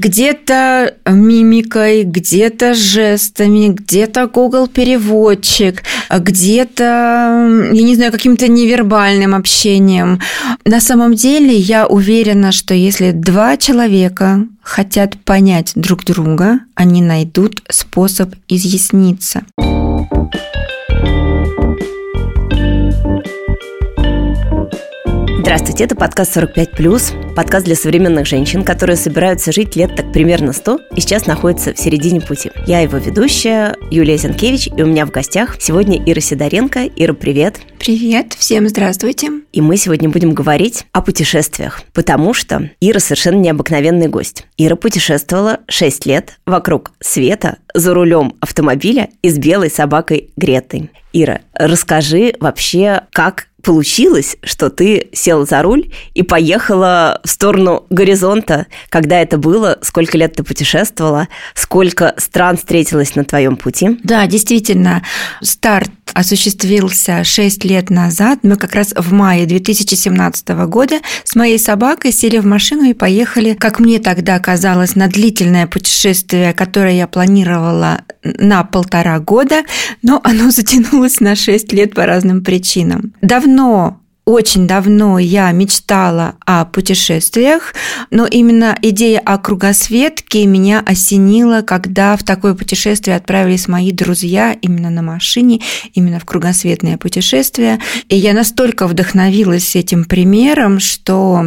где-то мимикой, где-то жестами, где-то Google переводчик, где-то, я не знаю, каким-то невербальным общением. На самом деле я уверена, что если два человека хотят понять друг друга, они найдут способ изъясниться. Здравствуйте, это подкаст 45+, подкаст для современных женщин, которые собираются жить лет так примерно 100 и сейчас находятся в середине пути. Я его ведущая, Юлия Зенкевич, и у меня в гостях сегодня Ира Сидоренко. Ира, привет! Привет, всем здравствуйте! И мы сегодня будем говорить о путешествиях, потому что Ира совершенно необыкновенный гость. Ира путешествовала 6 лет вокруг света за рулем автомобиля и с белой собакой Гретой. Ира, расскажи вообще, как получилось, что ты села за руль и поехала в сторону горизонта. Когда это было? Сколько лет ты путешествовала? Сколько стран встретилась на твоем пути? Да, действительно, старт осуществился 6 лет назад. Мы как раз в мае 2017 года с моей собакой сели в машину и поехали, как мне тогда казалось, на длительное путешествие, которое я планировала на полтора года, но оно затянулось на 6 лет по разным причинам. Давно очень давно я мечтала о путешествиях, но именно идея о кругосветке меня осенила, когда в такое путешествие отправились мои друзья именно на машине, именно в кругосветное путешествие. И я настолько вдохновилась этим примером, что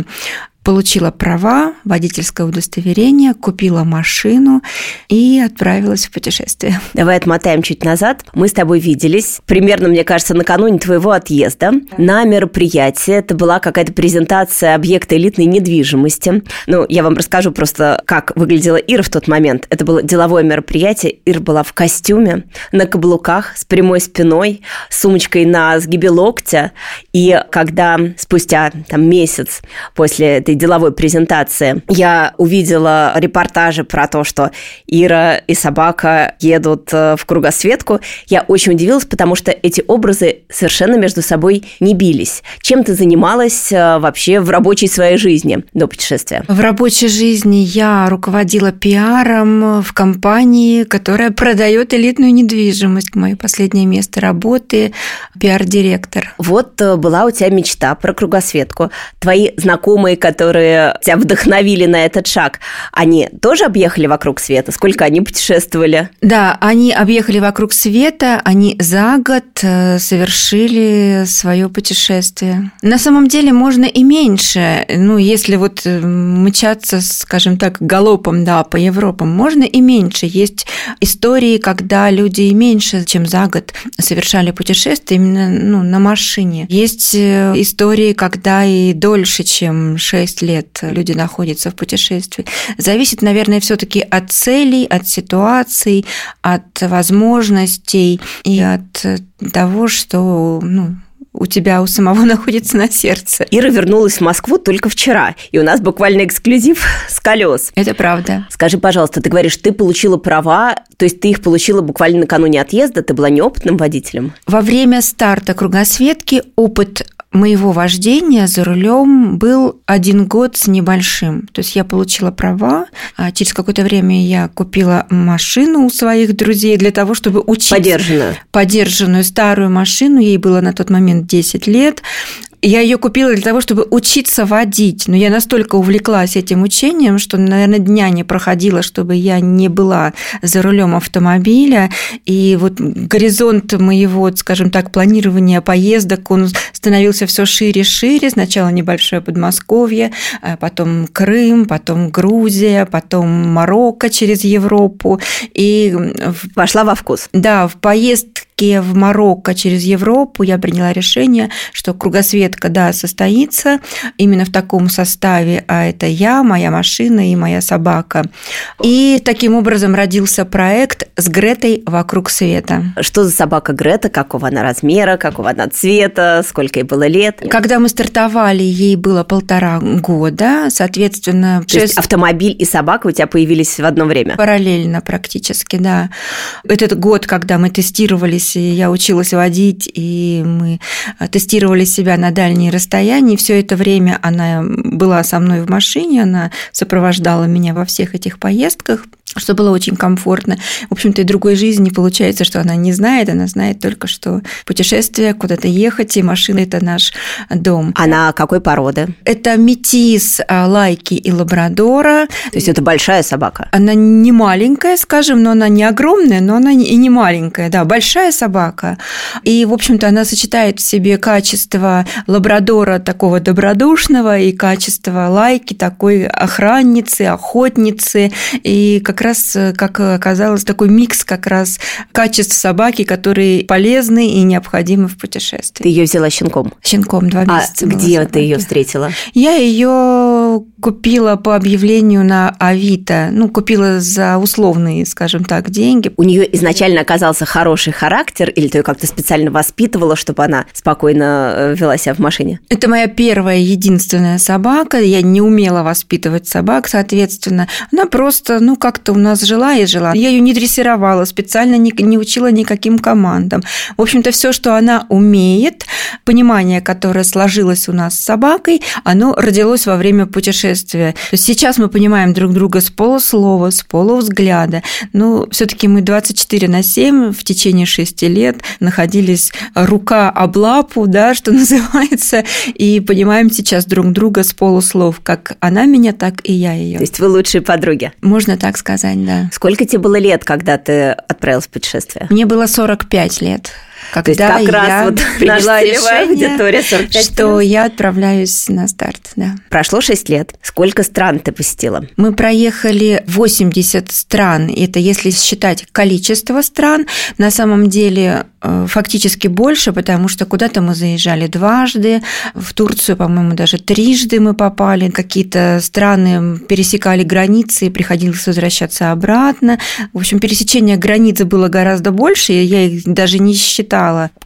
получила права, водительское удостоверение, купила машину и отправилась в путешествие. Давай отмотаем чуть назад. Мы с тобой виделись примерно, мне кажется, накануне твоего отъезда да. на мероприятии. Это была какая-то презентация объекта элитной недвижимости. Ну, я вам расскажу просто, как выглядела Ира в тот момент. Это было деловое мероприятие. Ира была в костюме, на каблуках, с прямой спиной, с сумочкой на сгибе локтя. И когда спустя там месяц после этой этой деловой презентации я увидела репортажи про то, что Ира и собака едут э, в кругосветку, я очень удивилась, потому что эти образы совершенно между собой не бились. Чем ты занималась э, вообще в рабочей своей жизни до путешествия? В рабочей жизни я руководила пиаром в компании, которая продает элитную недвижимость. Мое последнее место работы – пиар-директор. Вот э, была у тебя мечта про кругосветку. Твои знакомые, которые которые тебя вдохновили на этот шаг, они тоже объехали вокруг света? Сколько они путешествовали? Да, они объехали вокруг света, они за год э, совершили свое путешествие. На самом деле можно и меньше, ну, если вот э, мчаться, скажем так, галопом, да, по Европам, можно и меньше. Есть истории, когда люди и меньше, чем за год совершали путешествие именно ну, на машине. Есть э, истории, когда и дольше, чем 6 6 лет люди находятся в путешествии. Зависит, наверное, все-таки от целей, от ситуаций, от возможностей и от того, что ну, у тебя у самого находится на сердце. Ира вернулась в Москву только вчера, и у нас буквально эксклюзив с колес. Это правда. Скажи, пожалуйста, ты говоришь, ты получила права, то есть ты их получила буквально накануне отъезда, ты была неопытным водителем? Во время старта кругосветки опыт моего вождения за рулем был один год с небольшим. То есть я получила права, а через какое-то время я купила машину у своих друзей для того, чтобы учиться. Подержанную. Подержанную старую машину, ей было на тот момент 10 лет. Я ее купила для того, чтобы учиться водить, но я настолько увлеклась этим учением, что, наверное, дня не проходило, чтобы я не была за рулем автомобиля. И вот горизонт моего, скажем так, планирования поездок, он становился все шире и шире. Сначала небольшое Подмосковье, а потом Крым, потом Грузия, потом Марокко через Европу. И вошла во вкус. Да, в поездке в Марокко через Европу я приняла решение, что кругосветка, да, состоится именно в таком составе, а это я, моя машина и моя собака. И таким образом родился проект с Гретой «Вокруг света». Что за собака Грета? Какого она размера? Какого она цвета? Сколько ей было лет? Когда мы стартовали, ей было полтора года, соответственно... То 6... есть автомобиль и собака у тебя появились в одно время? Параллельно практически, да. Этот год, когда мы тестировали общались, и я училась водить, и мы тестировали себя на дальние расстояния. Все это время она была со мной в машине, она сопровождала меня во всех этих поездках что было очень комфортно. В общем-то, и другой жизни получается, что она не знает, она знает только, что путешествие, куда-то ехать, и машина – это наш дом. Она какой породы? Это метис а, лайки и лабрадора. То есть это большая собака? Она не маленькая, скажем, но она не огромная, но она и не маленькая, да, большая собака. И, в общем-то, она сочетает в себе качество лабрадора такого добродушного и качество лайки такой охранницы, охотницы, и как раз, э, как оказалось, такой микс как раз качеств собаки, которые полезны и необходимы в путешествии. Ты ее взяла щенком? Щенком, два а месяца. А где ты ее встретила? Я ее купила по объявлению на Авито, ну, купила за условные, скажем так, деньги. У нее изначально оказался хороший характер, или ты ее как-то специально воспитывала, чтобы она спокойно э, вела себя в машине? Это моя первая, единственная собака. Я не умела воспитывать собак, соответственно. Она просто, ну, как-то у нас жила и жила. Я ее не дрессировала, специально не, не учила никаким командам. В общем-то, все, что она умеет, понимание, которое сложилось у нас с собакой, оно родилось во время путешествия. Сейчас мы понимаем друг друга с полуслова, с полувзгляда. Но все-таки мы 24 на 7 в течение 6 лет находились рука об лапу, да, что называется, и понимаем сейчас друг друга с полуслов, как она меня, так и я ее. То есть вы лучшие подруги? Можно так сказать, да. Сколько тебе было лет, когда ты отправилась в путешествие? Мне было 45 лет. Когда как раз вот приняла решение, аудитория 45 что я отправляюсь на старт, да. Прошло 6 лет. Сколько стран ты посетила? Мы проехали 80 стран. Это если считать количество стран. На самом деле Э, фактически больше, потому что куда-то мы заезжали дважды, в Турцию, по-моему, даже трижды мы попали, какие-то страны пересекали границы и приходилось возвращаться обратно. В общем, пересечение границ было гораздо больше, я их даже не считала.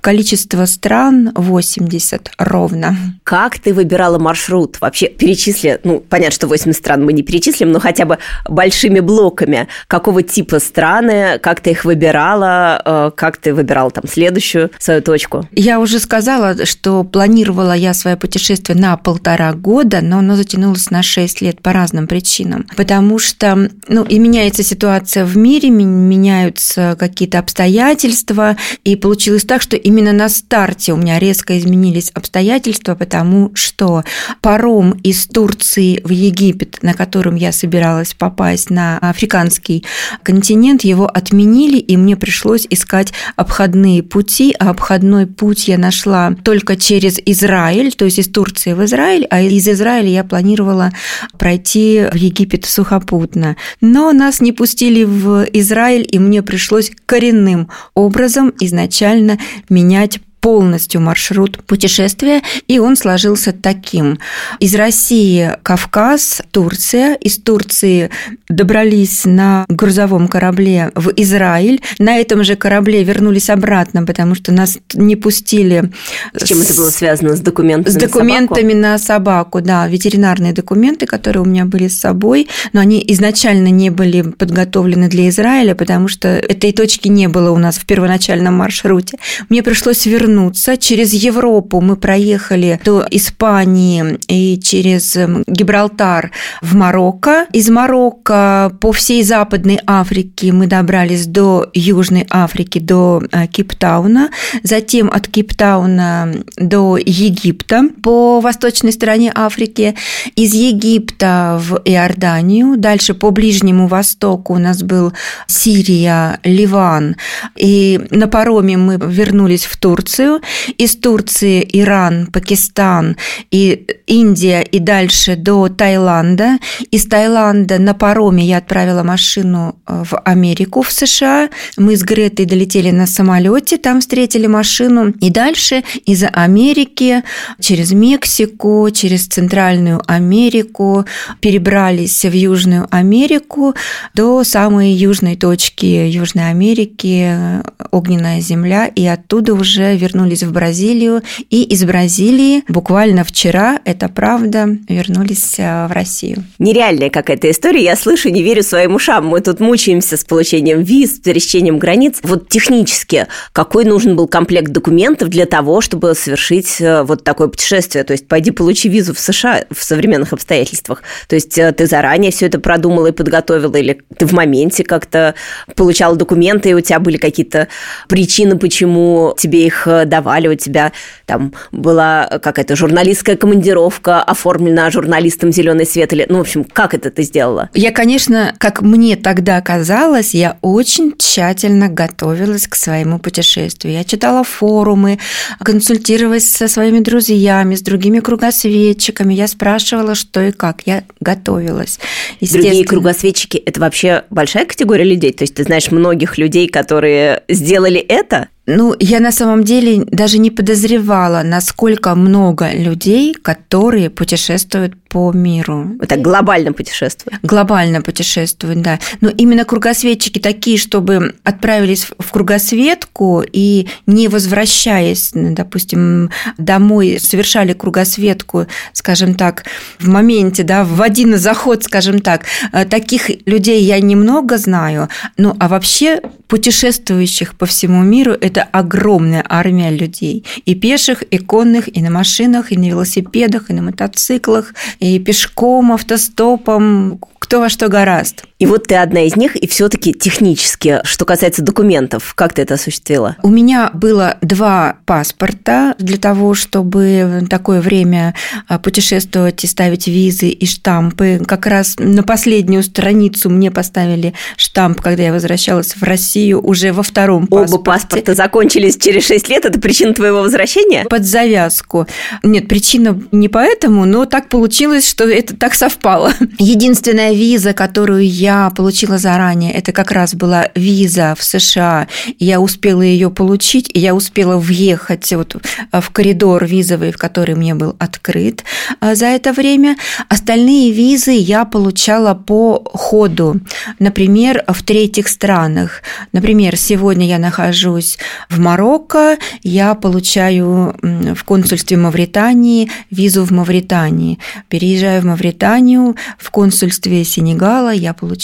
Количество стран 80 ровно. Как ты выбирала маршрут? Вообще перечисли, ну, понятно, что 80 стран мы не перечислим, но хотя бы большими блоками. Какого типа страны, как ты их выбирала, э, как ты выбирала там следующую свою точку? Я уже сказала, что планировала я свое путешествие на полтора года, но оно затянулось на шесть лет по разным причинам. Потому что, ну, и меняется ситуация в мире, меняются какие-то обстоятельства, и получилось так, что именно на старте у меня резко изменились обстоятельства, потому что паром из Турции в Египет, на котором я собиралась попасть на африканский континент, его отменили, и мне пришлось искать обходные пути, а обходной путь я нашла только через Израиль, то есть из Турции в Израиль, а из Израиля я планировала пройти в Египет сухопутно. Но нас не пустили в Израиль, и мне пришлось коренным образом изначально менять полностью маршрут путешествия, и он сложился таким. Из России Кавказ, Турция, из Турции добрались на грузовом корабле в Израиль, на этом же корабле вернулись обратно, потому что нас не пустили. С чем это было связано? С документами? С документами на собаку, на собаку да, ветеринарные документы, которые у меня были с собой, но они изначально не были подготовлены для Израиля, потому что этой точки не было у нас в первоначальном маршруте. Мне пришлось вернуться вернуться. Через Европу мы проехали до Испании и через эм, Гибралтар в Марокко. Из Марокко по всей Западной Африке мы добрались до Южной Африки, до э, Кейптауна. Затем от Кейптауна до Египта по восточной стороне Африки. Из Египта в Иорданию. Дальше по Ближнему Востоку у нас был Сирия, Ливан. И на пароме мы вернулись в Турцию Турцию, из Турции Иран, Пакистан и Индия и дальше до Таиланда. Из Таиланда на пароме я отправила машину э, в Америку, в США. Мы с Гретой долетели на самолете, там встретили машину. И дальше из Америки через Мексику, через Центральную Америку перебрались в Южную Америку до самой южной точки Южной Америки, огненная земля, и оттуда уже вернулись вернулись в Бразилию, и из Бразилии буквально вчера, это правда, вернулись э, в Россию. Нереальная какая-то история, я слышу, не верю своим ушам. Мы тут мучаемся с получением виз, с пересечением границ. Вот технически, какой нужен был комплект документов для того, чтобы совершить э, вот такое путешествие? То есть пойди получи визу в США в современных обстоятельствах. То есть э, ты заранее все это продумала и подготовила, или ты в моменте как-то получала документы, и у тебя были какие-то причины, почему тебе их давали, у тебя там была какая-то журналистская командировка, оформлена журналистом «Зеленый свет», или, ну, в общем, как это ты сделала? Я, конечно, как мне тогда казалось, я очень тщательно готовилась к своему путешествию. Я читала форумы, консультировалась со своими друзьями, с другими кругосветчиками. Я спрашивала, что и как. Я готовилась. Другие кругосветчики – это вообще большая категория людей? То есть ты знаешь многих людей, которые сделали это? Ну, я на самом деле даже не подозревала, насколько много людей, которые путешествуют по миру. Это глобально путешествуют. Глобально путешествуют, да. Но именно кругосветчики такие, чтобы отправились в кругосветку и не возвращаясь, допустим, домой, совершали кругосветку, скажем так, в моменте, да, в один заход, скажем так. Э, таких людей я немного знаю. Ну, а вообще путешествующих по всему миру – это огромная армия людей. И пеших, и конных, и на машинах, и на велосипедах, и на мотоциклах, и пешком, автостопом, кто во что гораст. И вот ты одна из них, и все-таки технически, что касается документов, как ты это осуществила? У меня было два паспорта для того, чтобы в такое время а, путешествовать и ставить визы и штампы. Как раз на последнюю страницу мне поставили штамп, когда я возвращалась в Россию уже во втором паспорте. Оба паспорта закончились через 6 лет. Это причина твоего возвращения? Под завязку. Нет, причина не поэтому, но так получилось, что это так совпало. Единственная виза, которую я получила заранее, это как раз была виза в США. Я успела ее получить, и я успела въехать вот в коридор визовый, в который мне был открыт а, за это время. Остальные визы я получала по ходу. Например, в третьих странах. Например, сегодня я нахожусь в Марокко, я получаю в консульстве Мавритании визу в Мавритании. Переезжаю в Мавританию, в консульстве Сенегала я получаю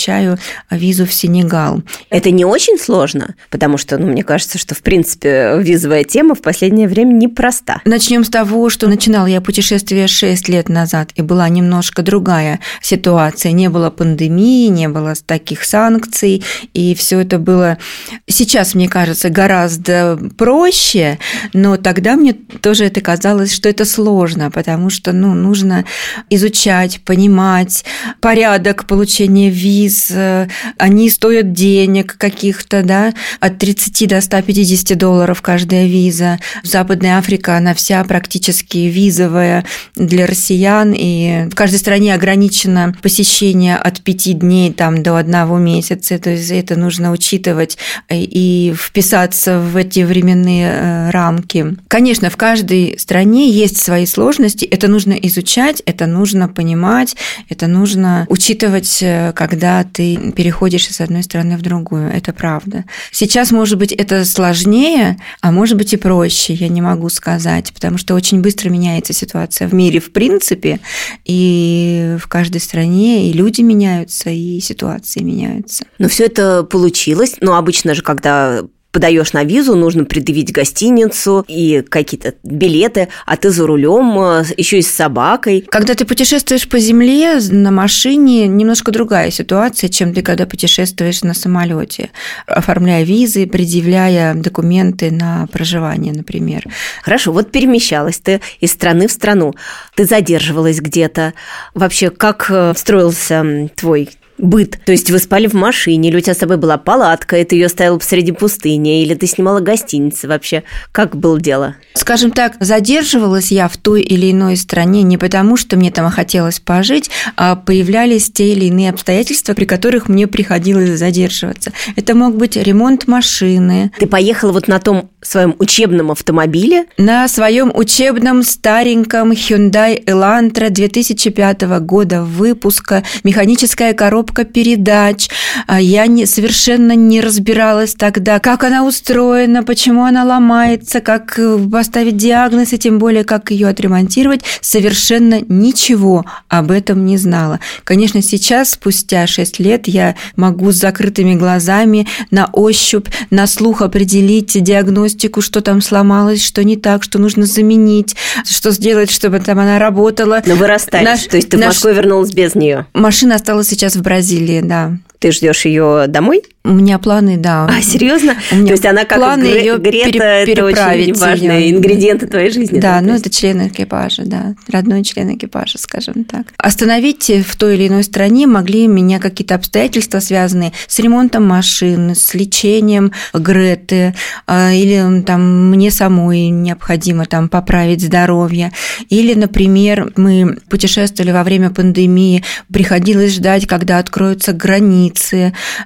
визу в Сенегал. Это не очень сложно, потому что, ну, мне кажется, что, в принципе, визовая тема в последнее время непроста. Начнем с того, что начинала я путешествие 6 лет назад, и была немножко другая ситуация. Не было пандемии, не было таких санкций, и все это было сейчас, мне кажется, гораздо проще, но тогда мне тоже это казалось, что это сложно, потому что ну, нужно изучать, понимать порядок получения виз, э, они стоят денег каких-то, да, от 30 до 150 долларов каждая виза. Западная Африка, она вся практически визовая для россиян, и в каждой стране ограничено посещение от 5 дней там, до одного месяца, то есть это нужно учитывать и вписаться в эти временные э, рамки. Конечно, в каждой стране есть свои сложности, это нужно изучать, это нужно понимать, это нужно учитывать э, ты переходишь из одной страны в другую. Это правда. Сейчас, может быть, это сложнее, а может быть и проще, я не могу сказать, потому что очень быстро меняется ситуация в мире в принципе, и в каждой стране и люди меняются, и ситуации меняются. Но все это получилось. Но обычно же, когда подаешь на визу, нужно предъявить гостиницу и какие-то билеты, а ты за рулем, э, еще и с собакой. Когда ты путешествуешь по земле на машине, немножко другая ситуация, чем ты когда путешествуешь на самолете, оформляя визы, предъявляя документы на проживание, например. Хорошо, вот перемещалась ты из страны в страну, ты задерживалась где-то. Вообще, как э, строился твой быт. То есть вы спали в машине, или у тебя с собой была палатка, и ты ее ставила посреди пустыни, или ты снимала гостиницы вообще. Как было дело? Скажем так, задерживалась я в той или иной стране не потому, что мне там хотелось пожить, а появлялись те или иные обстоятельства, при которых мне приходилось задерживаться. Это мог быть ремонт машины. Ты поехала вот на том своем учебном автомобиле? На своем учебном стареньком Hyundai Elantra 2005 года выпуска, механическая коробка коробка передач. А я не, совершенно не разбиралась тогда, как она устроена, почему она ломается, как э, поставить диагноз и тем более, как ее отремонтировать. Совершенно ничего об этом не знала. Конечно, сейчас, спустя 6 лет, я могу с закрытыми глазами на ощупь, на слух определить диагностику, что там сломалось, что не так, что нужно заменить, что сделать, чтобы там она работала. Но вырастает. Наш, То есть ты наш... в Москву вернулась без нее? Машина осталась сейчас в Бразилии, да. Ты ждешь ее домой? У меня планы, да. А, серьезно? У меня То есть она как планы гре- ее Грета, пере- это очень важные её. ингредиенты твоей жизни. Да, ну есть? это член экипажа, да, родной член экипажа, скажем так. Остановить в той или иной стране могли меня какие-то обстоятельства, связанные с ремонтом машин, с лечением Греты, а, или там мне самой необходимо там поправить здоровье, или, например, мы путешествовали во время пандемии, приходилось ждать, когда откроются границы,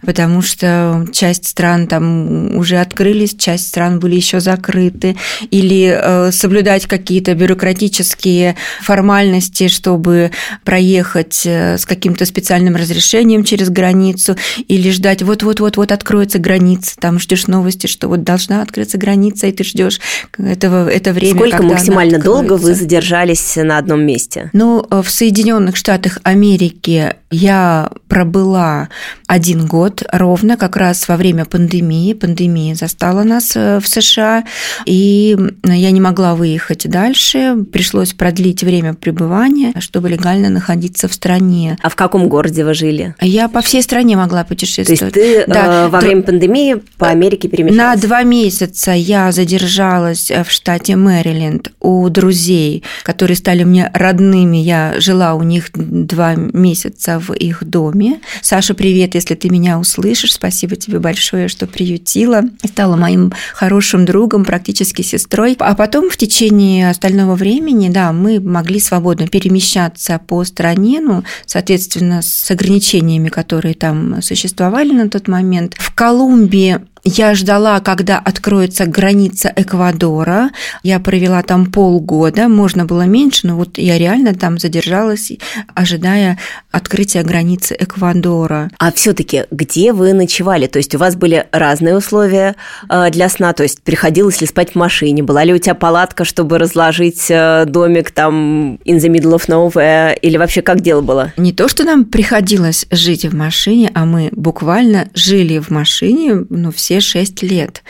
потому что часть стран там уже открылись, часть стран были еще закрыты, или э, соблюдать какие-то бюрократические формальности, чтобы проехать э, с каким-то специальным разрешением через границу, или ждать вот-вот-вот-вот откроется граница, там ждешь новости, что вот должна открыться граница, и ты ждешь этого это время. Сколько максимально долго вы задержались на одном месте? Ну, в Соединенных Штатах Америки я пробыла один год ровно, как раз во время пандемии. Пандемия застала нас э, в США, и я не могла выехать дальше. Пришлось продлить время пребывания, чтобы легально находиться в стране. А в каком городе вы жили? Я по всей стране могла То путешествовать. есть ты Да, э, во то- время пандемии по Америке На перемещалась? два месяца я задержалась в штате Мэриленд у друзей, которые стали мне родными. Я жила у них два месяца в их доме. Саша, привет, если ты меня услышишь. Спасибо тебе большое, что приютила. Стала моим хорошим другом, практически сестрой. А потом в течение остального времени, да, мы могли свободно перемещаться по стране, ну, соответственно, с ограничениями, которые там существовали на тот момент. В Колумбии я ждала, когда откроется граница Эквадора. Я провела там полгода, можно было меньше, но вот я реально там задержалась, ожидая открытия границы Эквадора. А все-таки где вы ночевали? То есть у вас были разные условия э, для сна? То есть приходилось ли спать в машине? Была ли у тебя палатка, чтобы разложить э, домик там in the middle of nowhere? Или вообще как дело было? Не то, что нам приходилось жить в машине, а мы буквально жили в машине ну, все шесть лет.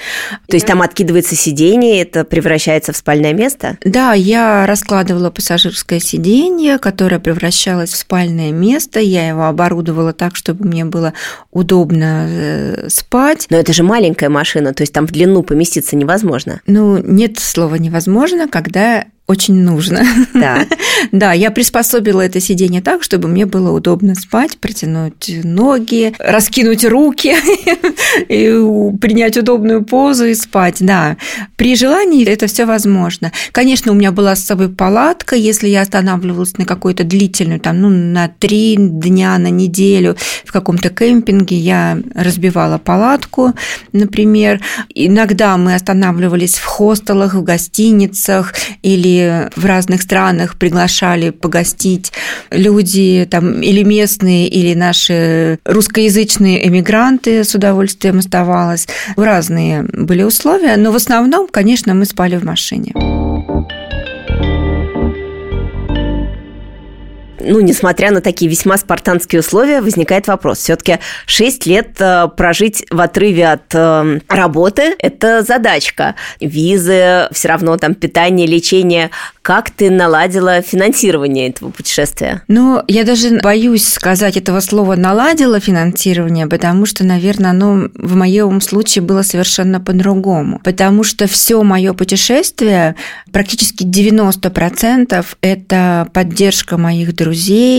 То есть там откидывается сиденье, это превращается в спальное место? Да, я раскладывала пассажирское сиденье, которое превращалось в спальное место. Я его оборудовала так, чтобы мне было удобно э, спать. Но это же маленькая машина, то есть там в длину поместиться невозможно. Ну, нет слова невозможно, когда очень нужно. Да. Да, я приспособила это сиденье так, чтобы мне было удобно спать, протянуть ноги, раскинуть руки и принять удобную позу и спать. Да, при желании это все возможно. Конечно, у меня была с собой палатка, если я останавливалась на какой-то длительную, там, ну, на три дня, на неделю в каком-то кемпинге, я разбивала палатку, например. Иногда мы останавливались в хостелах, в гостиницах или в разных странах приглашали погостить люди там или местные, или наши русскоязычные эмигранты с удовольствием оставалось. Разные были условия, но в основном, конечно, мы спали в машине. Ну, несмотря на такие весьма спартанские условия, возникает вопрос. Все-таки 6 лет э, прожить в отрыве от э, работы – это задачка. Визы, все равно там питание, лечение. Как ты наладила финансирование этого путешествия? Ну, я даже боюсь сказать этого слова «наладила финансирование», потому что, наверное, оно в моем случае было совершенно по-другому. Потому что все мое путешествие, практически 90% это поддержка моих друзей,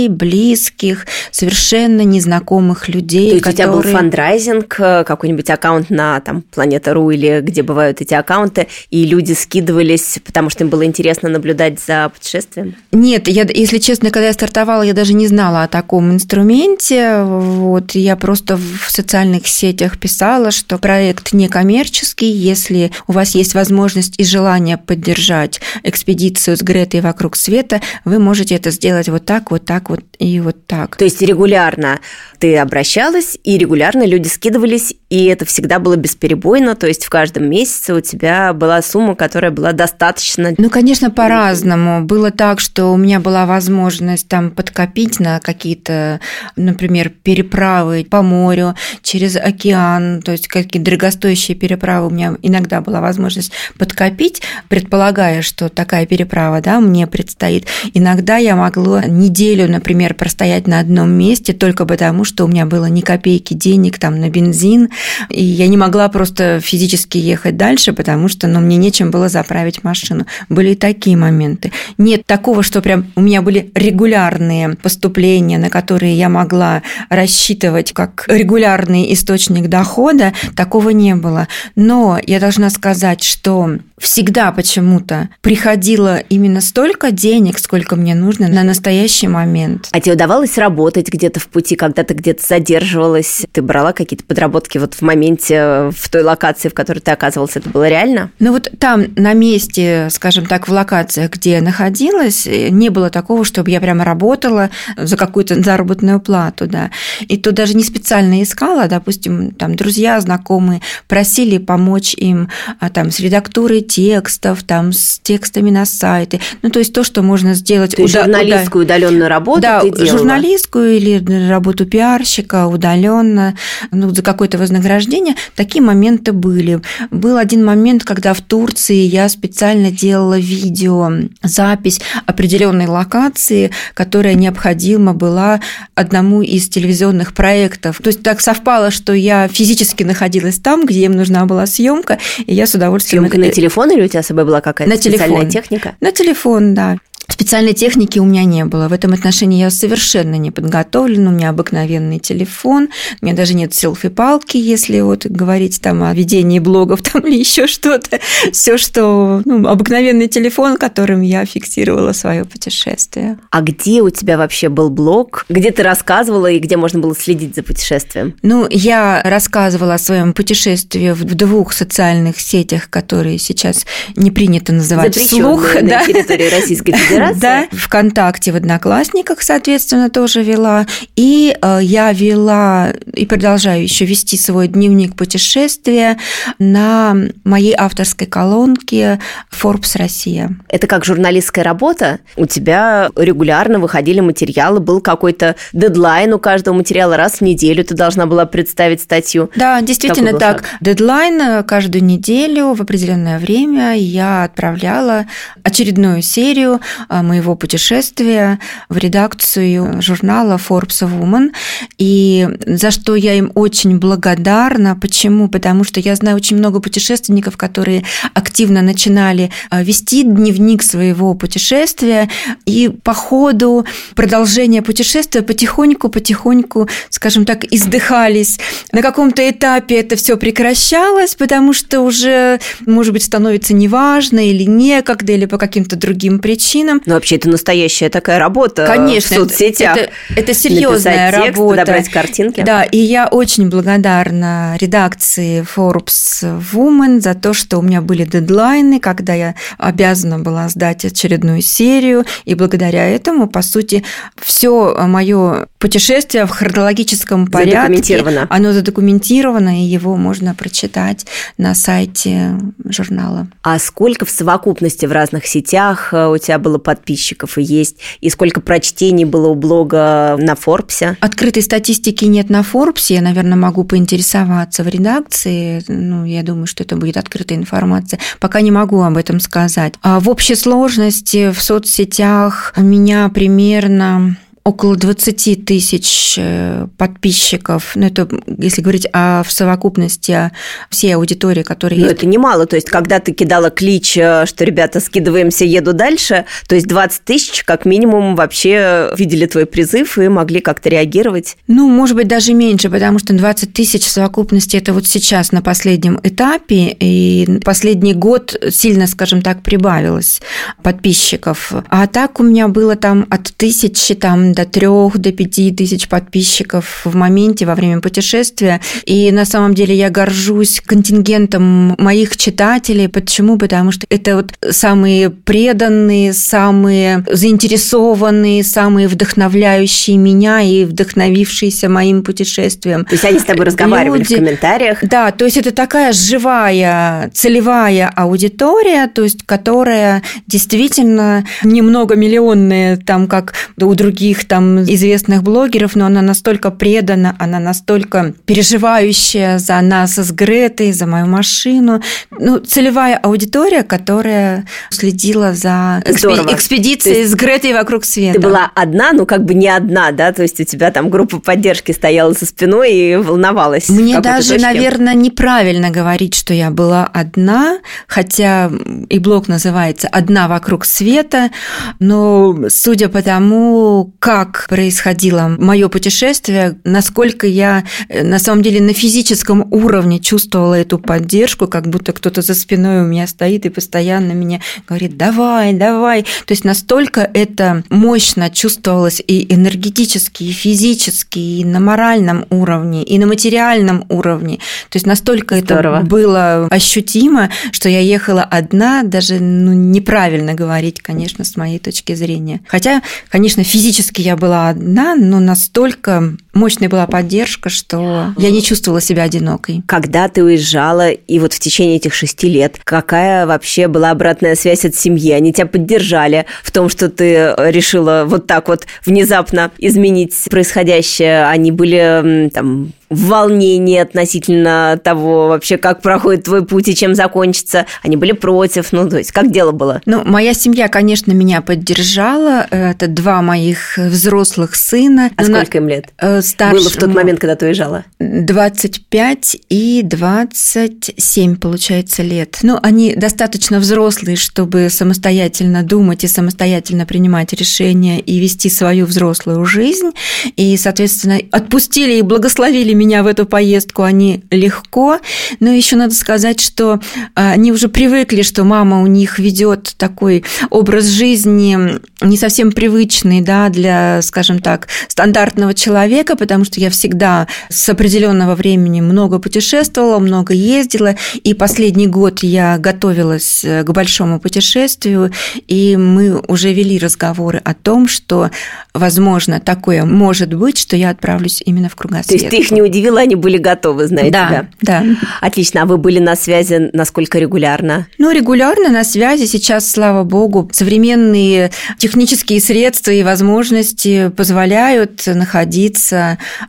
близких, совершенно незнакомых людей, То есть у тебя был которые... фандрайзинг, э, какой-нибудь аккаунт на там Планета.ру или где бывают эти аккаунты, и люди скидывались, потому что им было интересно наблюдать за путешествием? Нет, я, если честно, когда я стартовала, я даже не знала о таком инструменте. Вот, я просто в социальных сетях писала, что проект некоммерческий. Если у вас есть возможность и желание поддержать экспедицию с Гретой вокруг света, вы можете это сделать вот так так, вот так вот и вот так. То есть регулярно ты обращалась, и регулярно люди скидывались, и это всегда было бесперебойно, то есть в каждом месяце у тебя была сумма, которая была достаточно... Ну, конечно, по-разному. Было так, что у меня была возможность там подкопить на какие-то, например, переправы по морю, через океан, то есть какие-то дорогостоящие переправы у меня иногда была возможность подкопить, предполагая, что такая переправа, да, мне предстоит. Иногда я могла неделю, например, простоять на одном месте только потому, что у меня было ни копейки денег там на бензин, и я не могла просто физически ехать дальше, потому что ну, мне нечем было заправить машину. Были и такие моменты. Нет такого, что прям у меня были регулярные поступления, на которые я могла рассчитывать как регулярный источник дохода, такого не было. Но я должна сказать, что всегда почему-то приходило именно столько денег, сколько мне нужно на настоящий момент. А тебе удавалось работать где-то в пути, когда ты где-то задерживалась? Ты брала какие-то подработки вот в моменте, в той локации, в которой ты оказывалась? Это было реально? Ну вот там, на месте, скажем так, в локациях, где я находилась, не было такого, чтобы я прямо работала за какую-то заработную плату, да. И то даже не специально искала, допустим, там друзья, знакомые просили помочь им а, там с редактурой текстов, там, с текстами на сайты. Ну, то есть то, что можно сделать... То уда- журналистскую уда- удаленную работу да, ты делала? журналистскую или работу пиарщика удаленно, ну, за какое-то вознаграждение. Такие моменты были. Был один момент, когда в Турции я специально делала видео, запись определенной локации, которая необходима была одному из телевизионных проектов. То есть так совпало, что я физически находилась там, где им нужна была съемка, и я с удовольствием... Съемка на телефон телефон или у тебя с собой была какая-то на специальная телефон. техника? На телефон, да. Специальной техники у меня не было. В этом отношении я совершенно не подготовлена. У меня обыкновенный телефон. У меня даже нет селфи-палки, если вот говорить там о ведении блогов там или еще что-то. Все, что ну, обыкновенный телефон, которым я фиксировала свое путешествие. А где у тебя вообще был блог? Где ты рассказывала и где можно было следить за путешествием? Ну, я рассказывала о своем путешествии в двух социальных сетях, которые сейчас не принято называть вслух. на да. территории Российской Федерации. Да, ВКонтакте, в Одноклассниках, соответственно, тоже вела. И э, я вела и продолжаю еще вести свой дневник путешествия на моей авторской колонке Forbes Россия. Это как журналистская работа? У тебя регулярно выходили материалы, был какой-то дедлайн у каждого материала, раз в неделю ты должна была представить статью. Да, действительно так. Шаг? Дедлайн э, каждую неделю в определенное время я отправляла очередную серию э, моего путешествия в редакцию журнала Forbes Woman, и за что я им очень благодарна. Почему? Потому что я знаю очень много путешественников, которые активно начинали а, вести дневник своего путешествия, и по ходу продолжения путешествия потихоньку-потихоньку, скажем так, издыхались. На каком-то этапе это все прекращалось, потому что уже, может быть, становится неважно или некогда, или по каким-то другим причинам. Но вообще это настоящая такая работа Конечно, в соцсетях. Это, это серьезная Написать текст, работа. Подобрать картинки. Да, и я очень благодарна редакции Forbes Woman за то, что у меня были дедлайны, когда я обязана была сдать очередную серию, и благодаря этому, по сути, все мое путешествие в хронологическом порядке. Задокументировано. Оно задокументировано, и его можно прочитать на сайте журнала. А сколько в совокупности в разных сетях э, у тебя было подписчиков и есть, и сколько прочтений было у блога на Форбсе? Открытой статистики нет на Форбсе, я, наверное, могу поинтересоваться в редакции, ну, я думаю, что это будет открытая информация, пока не могу об этом сказать. А в общей сложности в соцсетях меня примерно около 20 тысяч э, подписчиков. Ну, это если говорить о в совокупности всей аудитории, которая Но есть. это немало. То есть, когда ты кидала клич, э, что ребята, скидываемся, еду дальше, то есть 20 тысяч как минимум вообще видели твой призыв и могли как-то реагировать? Ну, может быть, даже меньше, потому что 20 тысяч в совокупности это вот сейчас на последнем этапе, и последний год сильно, скажем так, прибавилось подписчиков. А так у меня было там от тысячи там до трех, до пяти тысяч подписчиков в моменте во время путешествия. И на самом деле я горжусь контингентом моих читателей. Почему? Потому что это вот самые преданные, самые заинтересованные, самые вдохновляющие меня и вдохновившиеся моим путешествием. То есть они с тобой разговаривали Люди... в комментариях? Да, то есть это такая живая, целевая аудитория, то есть которая действительно немного миллионная, там как у других там известных блогеров, но она настолько предана, она настолько переживающая за нас с Гретой, за мою машину. Ну, целевая аудитория, которая следила за Здорово. экспедицией с Гретой вокруг света. Ты была одна, ну как бы не одна, да? То есть у тебя там группа поддержки стояла за спиной и волновалась. Мне даже, точке. наверное, неправильно говорить, что я была одна, хотя и блог называется «Одна вокруг света», но судя по тому, как происходило мое путешествие, насколько я э, на самом деле на физическом уровне чувствовала эту поддержку, как будто кто-то за спиной у меня стоит и постоянно меня говорит «давай, давай». То есть настолько это мощно чувствовалось и энергетически, и физически, и на моральном уровне, и на материальном уровне. То есть настолько Здорово. это было ощутимо, что я ехала одна, даже ну, неправильно говорить, конечно, с моей точки зрения. Хотя, конечно, физически я была одна, но настолько мощная была поддержка, что я не чувствовала себя одинокой. Когда ты уезжала, и вот в течение этих шести лет, какая вообще была обратная связь от семьи? Они тебя поддержали в том, что ты решила вот так вот внезапно изменить происходящее? Они были там в волнении относительно того вообще, как проходит твой путь и чем закончится. Они были против, ну, то есть как дело было? Ну, моя семья, конечно, меня поддержала. Это два моих взрослых сына. А Но сколько им лет? Старше... Было в тот момент, когда ты уезжала? 25 и 27, получается, лет. Ну, они достаточно взрослые, чтобы самостоятельно думать и самостоятельно принимать решения и вести свою взрослую жизнь. И, соответственно, отпустили и благословили меня в эту поездку они легко, но еще надо сказать, что а, они уже привыкли, что мама у них ведет такой образ жизни не совсем привычный да, для, скажем так, стандартного человека, потому что я всегда с определенного времени много путешествовала, много ездила, и последний год я готовилась э, к большому путешествию, и мы уже вели разговоры о том, что, возможно, такое может быть, что я отправлюсь именно в кругосветку. То есть ты их не удивила, они были готовы, знаете, да, да. Да. Отлично. А вы были на связи насколько регулярно? Ну, регулярно на связи. Сейчас, слава богу, современные технические средства и возможности позволяют находиться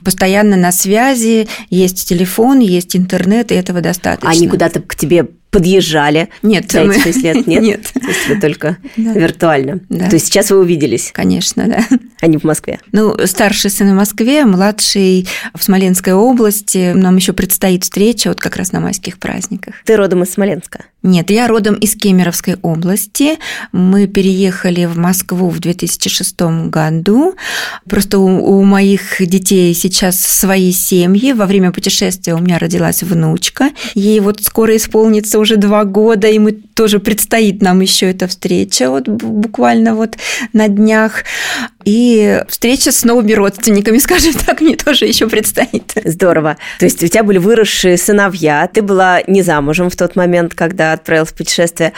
постоянно на связи. Есть телефон, есть интернет, и этого достаточно. Они куда-то к тебе подъезжали нет, за эти 6 лет? Нет? Нет. То есть вы только да. виртуально? Да. То есть сейчас вы увиделись? Конечно, да. Они в Москве? Ну, старший сын в Москве, младший в Смоленской области. Нам еще предстоит встреча вот как раз на майских праздниках. Ты родом из Смоленска? Нет, я родом из Кемеровской области. Мы переехали в Москву в 2006 году. Просто у, у моих детей сейчас свои семьи. Во время путешествия у меня родилась внучка. Ей вот скоро исполнится уже два года, и мы тоже предстоит нам еще эта встреча вот буквально вот на днях. И встреча с новыми родственниками, скажем так, мне тоже еще предстоит. Здорово. То есть у тебя были выросшие сыновья, ты была не замужем в тот момент, когда отправилась в путешествие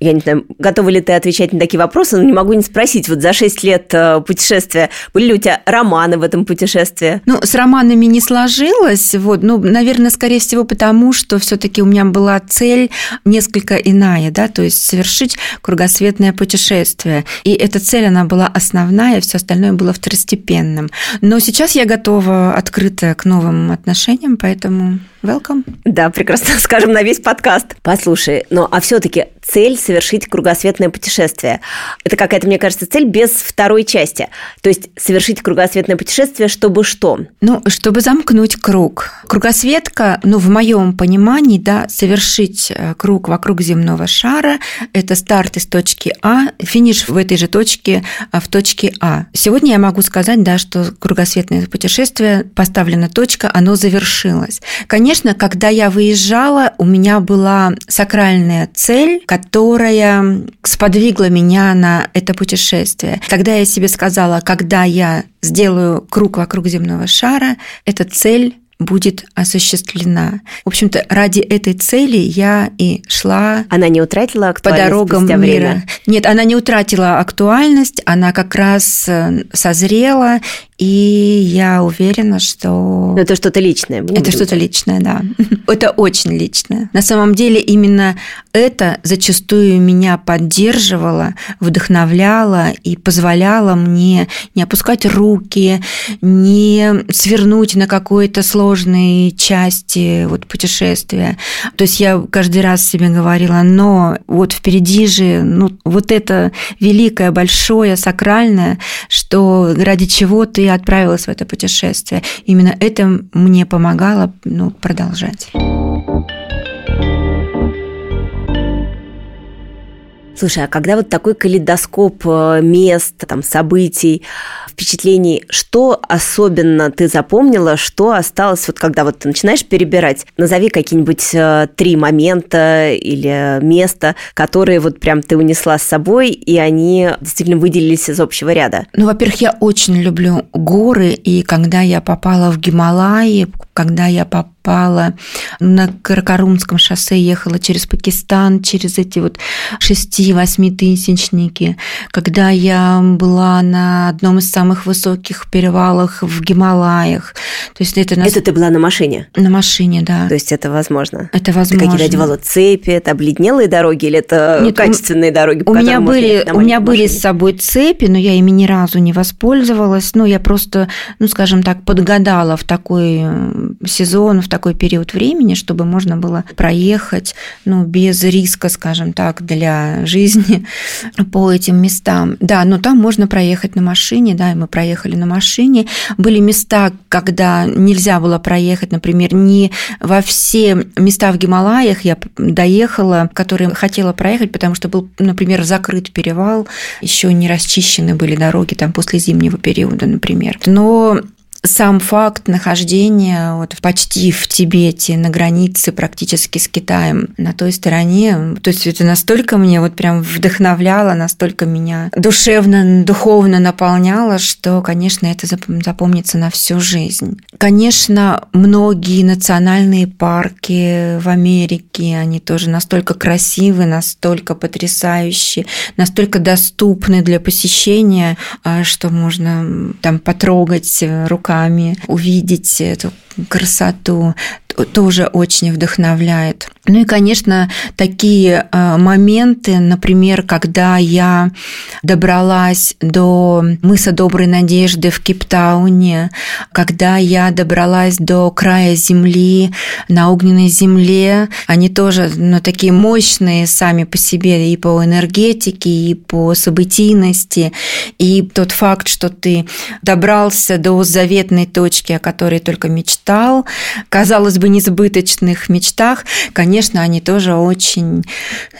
я не знаю, готова ли ты отвечать на такие вопросы, но не могу не спросить. Вот за 6 лет э, путешествия были ли у тебя романы в этом путешествии? Ну, с романами не сложилось. Вот, ну, наверное, скорее всего, потому что все-таки у меня была цель несколько иная, да, то есть совершить кругосветное путешествие. И эта цель, она была основная, все остальное было второстепенным. Но сейчас я готова, открытая к новым отношениям, поэтому welcome. Да, прекрасно скажем на весь подкаст. Послушай, ну а все-таки цель совершить кругосветное путешествие. Это какая-то, мне кажется, цель без второй части. То есть совершить кругосветное путешествие, чтобы что? Ну, чтобы замкнуть круг. Кругосветка, ну, в моем понимании, да, совершить э, круг вокруг земного шара – это старт из точки А, финиш в этой же точке, а, в точке А. Сегодня я могу сказать, да, что кругосветное путешествие, поставлена точка, оно завершилось. Конечно, когда я выезжала, у меня была сакральная цель, которая сподвигла меня на это путешествие. Когда я себе сказала, когда я сделаю круг вокруг земного шара, эта цель будет осуществлена. В общем-то, ради этой цели я и шла. Она не утратила актуальность по дорогам мира. Время? Нет, она не утратила актуальность, она как раз созрела, и я уверена, что... Но это что-то личное. Это что-то личное, да. это очень личное. На самом деле именно это зачастую меня поддерживало, вдохновляло и позволяло мне не опускать руки, не свернуть на какой-то сложной части вот путешествия. То есть я каждый раз себе говорила, но вот впереди же ну, вот это великое, большое, сакральное, что ради чего ты отправилась в это путешествие. Именно это мне помогало ну, продолжать. Слушай, а когда вот такой калейдоскоп э, мест, там, событий, впечатлений, что особенно ты запомнила, что осталось, вот когда вот ты начинаешь перебирать? Назови какие-нибудь э, три момента или места, которые вот прям ты унесла с собой, и они действительно выделились из общего ряда. Ну, во-первых, я очень люблю горы, и когда я попала в Гималаи, когда я попала попала на Каракарумском шоссе, ехала через Пакистан, через эти вот 6-8 тысячники. Когда я была на одном из самых высоких перевалах в Гималаях. То есть это, нас... это ты была на машине? На машине, да. То есть это возможно? Это возможно. Ты какие-то одевала цепи, это обледнелые дороги или это Нет, качественные дороги? У меня были, у меня были с собой цепи, но я ими ни разу не воспользовалась. Ну, я просто, ну, скажем так, подгадала в такой сезон, в такой период времени, чтобы можно было проехать ну, без риска, скажем так, для жизни по этим местам. Да, но там можно проехать на машине, да, и мы проехали на машине. Были места, когда нельзя было проехать, например, не во все места в Гималаях я доехала, которые хотела проехать, потому что был, например, закрыт перевал, еще не расчищены были дороги там после зимнего периода, например. Но сам факт нахождения вот почти в Тибете, на границе практически с Китаем, на той стороне, то есть это настолько мне вот прям вдохновляло, настолько меня душевно, духовно наполняло, что, конечно, это запомнится на всю жизнь. Конечно, многие национальные парки в Америке, они тоже настолько красивы, настолько потрясающие, настолько доступны для посещения, а, что можно там потрогать руками руками, увидеть эту красоту, тоже очень вдохновляет. Ну и, конечно, такие а, моменты, например, когда я добралась до мыса Доброй Надежды в Кейптауне, когда я добралась до края земли, на огненной земле, они тоже ну, такие мощные сами по себе и по энергетике, и по событийности, и тот факт, что ты добрался до заветной точки, о которой только мечтал, казалось бы, несбыточных мечтах, конечно, они тоже очень,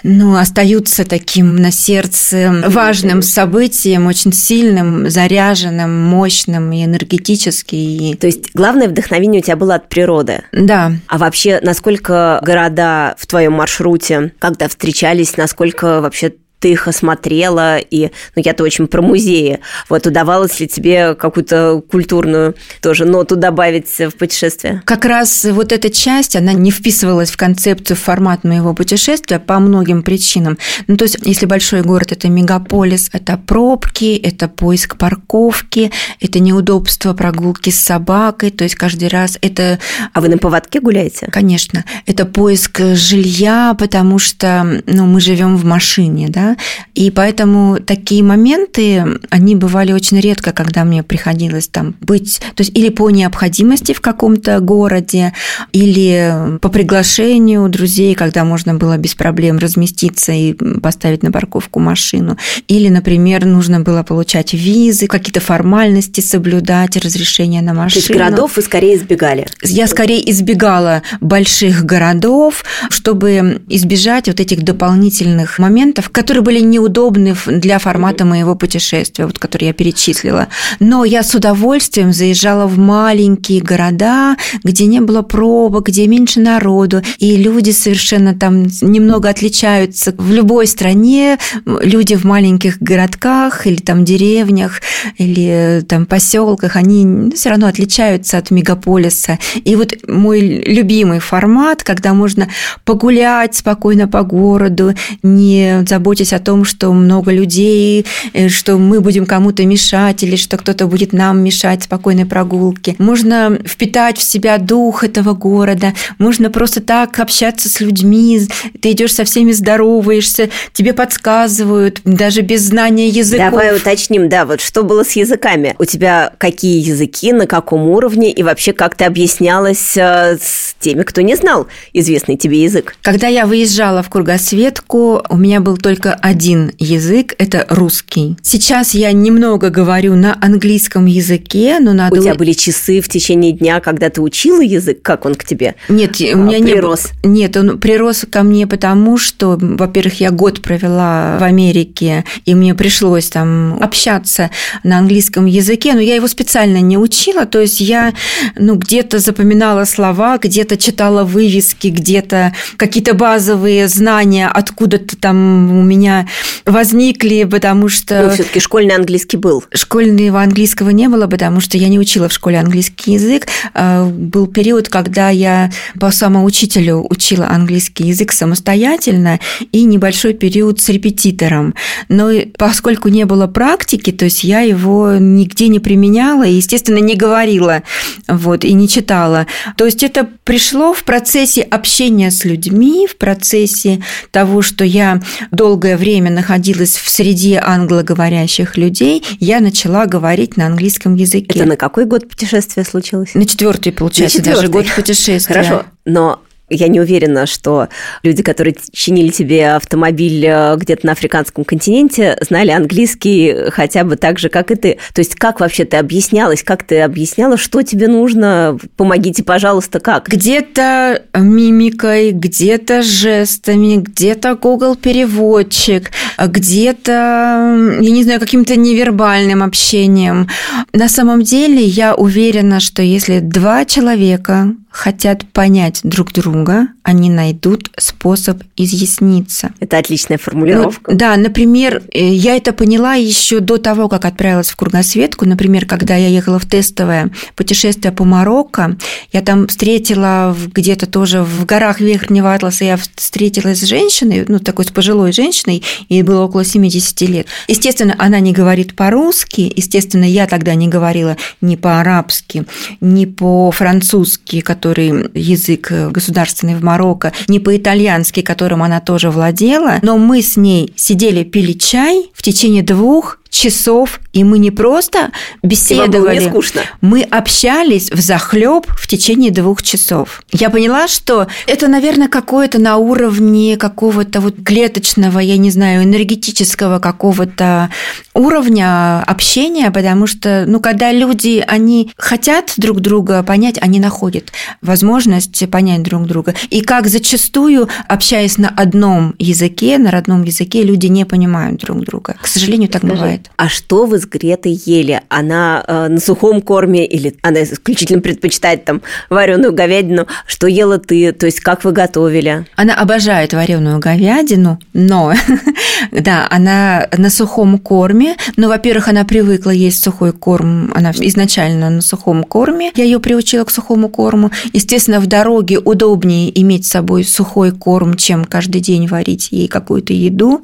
ну, остаются таким на сердце важным событием, очень сильным, заряженным, мощным и энергетически. То есть главное вдохновение у тебя было от природы? Да. А вообще, насколько города в твоем маршруте, когда встречались, насколько вообще ты их осмотрела, и, ну, я-то очень про музеи. Вот удавалось ли тебе какую-то культурную тоже ноту добавить в путешествие? Как раз вот эта часть, она не вписывалась в концепцию, в формат моего путешествия по многим причинам. Ну, то есть, если большой город – это мегаполис, это пробки, это поиск парковки, это неудобство прогулки с собакой, то есть каждый раз это... А вы на поводке гуляете? Конечно. Это поиск жилья, потому что ну, мы живем в машине, да, и поэтому такие моменты, они бывали очень редко, когда мне приходилось там быть, то есть или по необходимости в каком-то городе, или по приглашению друзей, когда можно было без проблем разместиться и поставить на парковку машину, или, например, нужно было получать визы, какие-то формальности соблюдать, разрешение на машину. То есть городов вы скорее избегали? Я скорее избегала больших городов, чтобы избежать вот этих дополнительных моментов, которые которые были неудобны для формата моего путешествия, вот, который я перечислила. Но я с удовольствием заезжала в маленькие города, где не было пробок, где меньше народу, и люди совершенно там немного отличаются. В любой стране люди в маленьких городках или там деревнях или там поселках, они все равно отличаются от мегаполиса. И вот мой любимый формат, когда можно погулять спокойно по городу, не заботясь о том, что много людей, э, что мы будем кому-то мешать или что кто-то будет нам мешать спокойной прогулке. Можно впитать в себя дух этого города, можно просто так общаться с людьми, ты идешь со всеми здороваешься, тебе подсказывают, даже без знания языков. Давай уточним, да, вот что было с языками? У тебя какие языки, на каком уровне и вообще как ты объяснялась э, с теми, кто не знал известный тебе язык? Когда я выезжала в Кругосветку, у меня был только один язык – это русский. Сейчас я немного говорю на английском языке, но надо... У тебя были часы в течение дня, когда ты учила язык? Как он к тебе Нет, у меня а, прирос? Не... Нет, он прирос ко мне потому, что, во-первых, я год провела в Америке, и мне пришлось там общаться на английском языке, но я его специально не учила, то есть я ну, где-то запоминала слова, где-то читала вывески, где-то какие-то базовые знания откуда-то там у меня возникли, потому что... Ну, все-таки школьный английский был. Школьного английского не было, потому что я не учила в школе английский язык. А, был период, когда я по самоучителю учила английский язык самостоятельно и небольшой период с репетитором. Но поскольку не было практики, то есть я его нигде не применяла и, естественно, не говорила вот, и не читала. То есть это пришло в процессе общения с людьми, в процессе того, что я долгое время находилась в среде англоговорящих людей, я начала говорить на английском языке. Это на какой год путешествие случилось? На четвертый, получается, на четвертый. даже год путешествия. Хорошо, но я не уверена, что люди, которые чинили тебе автомобиль э, где-то на африканском континенте, знали английский хотя бы так же, как и ты. То есть как вообще ты объяснялась, как ты объясняла, что тебе нужно, помогите, пожалуйста, как? Где-то мимикой, где-то жестами, где-то Google переводчик, где-то, я не знаю, каким-то невербальным общением. На самом деле я уверена, что если два человека хотят понять друг друга, они найдут способ изъясниться. Это отличная формулировка. Ну, да, например, э, я это поняла еще до того, как отправилась в кругосветку. Например, когда я ехала в тестовое путешествие по Марокко, я там встретила где-то тоже в горах Верхнего Атласа, я встретилась с женщиной, ну, такой с пожилой женщиной, ей было около 70 лет. Естественно, она не говорит по-русски, естественно, я тогда не говорила ни по-арабски, ни по-французски, который язык государственный в Марокко, не по-итальянски, которым она тоже владела, но мы с ней сидели, пили чай в течение двух часов, и мы не просто беседовали, не скучно. мы общались в захлеб в течение двух часов. Я поняла, что это, наверное, какое-то на уровне какого-то вот клеточного, я не знаю, энергетического какого-то уровня общения, потому что, ну, когда люди, они хотят друг друга понять, они находят возможность понять друг друга. И как зачастую, общаясь на одном языке, на родном языке, люди не понимают друг друга. К сожалению, так Скажи, бывает бывает. А что вы с Гретой ели? Она э, на сухом корме или она исключительно предпочитает там вареную говядину? Что ела ты? То есть как вы готовили? Она обожает вареную говядину, но да, она на сухом корме. Но, во-первых, она привыкла есть сухой корм. Она изначально на сухом корме. Я ее приучила к сухому корму. Естественно, в дороге удобнее иметь с собой сухой корм, чем каждый день варить ей какую-то еду.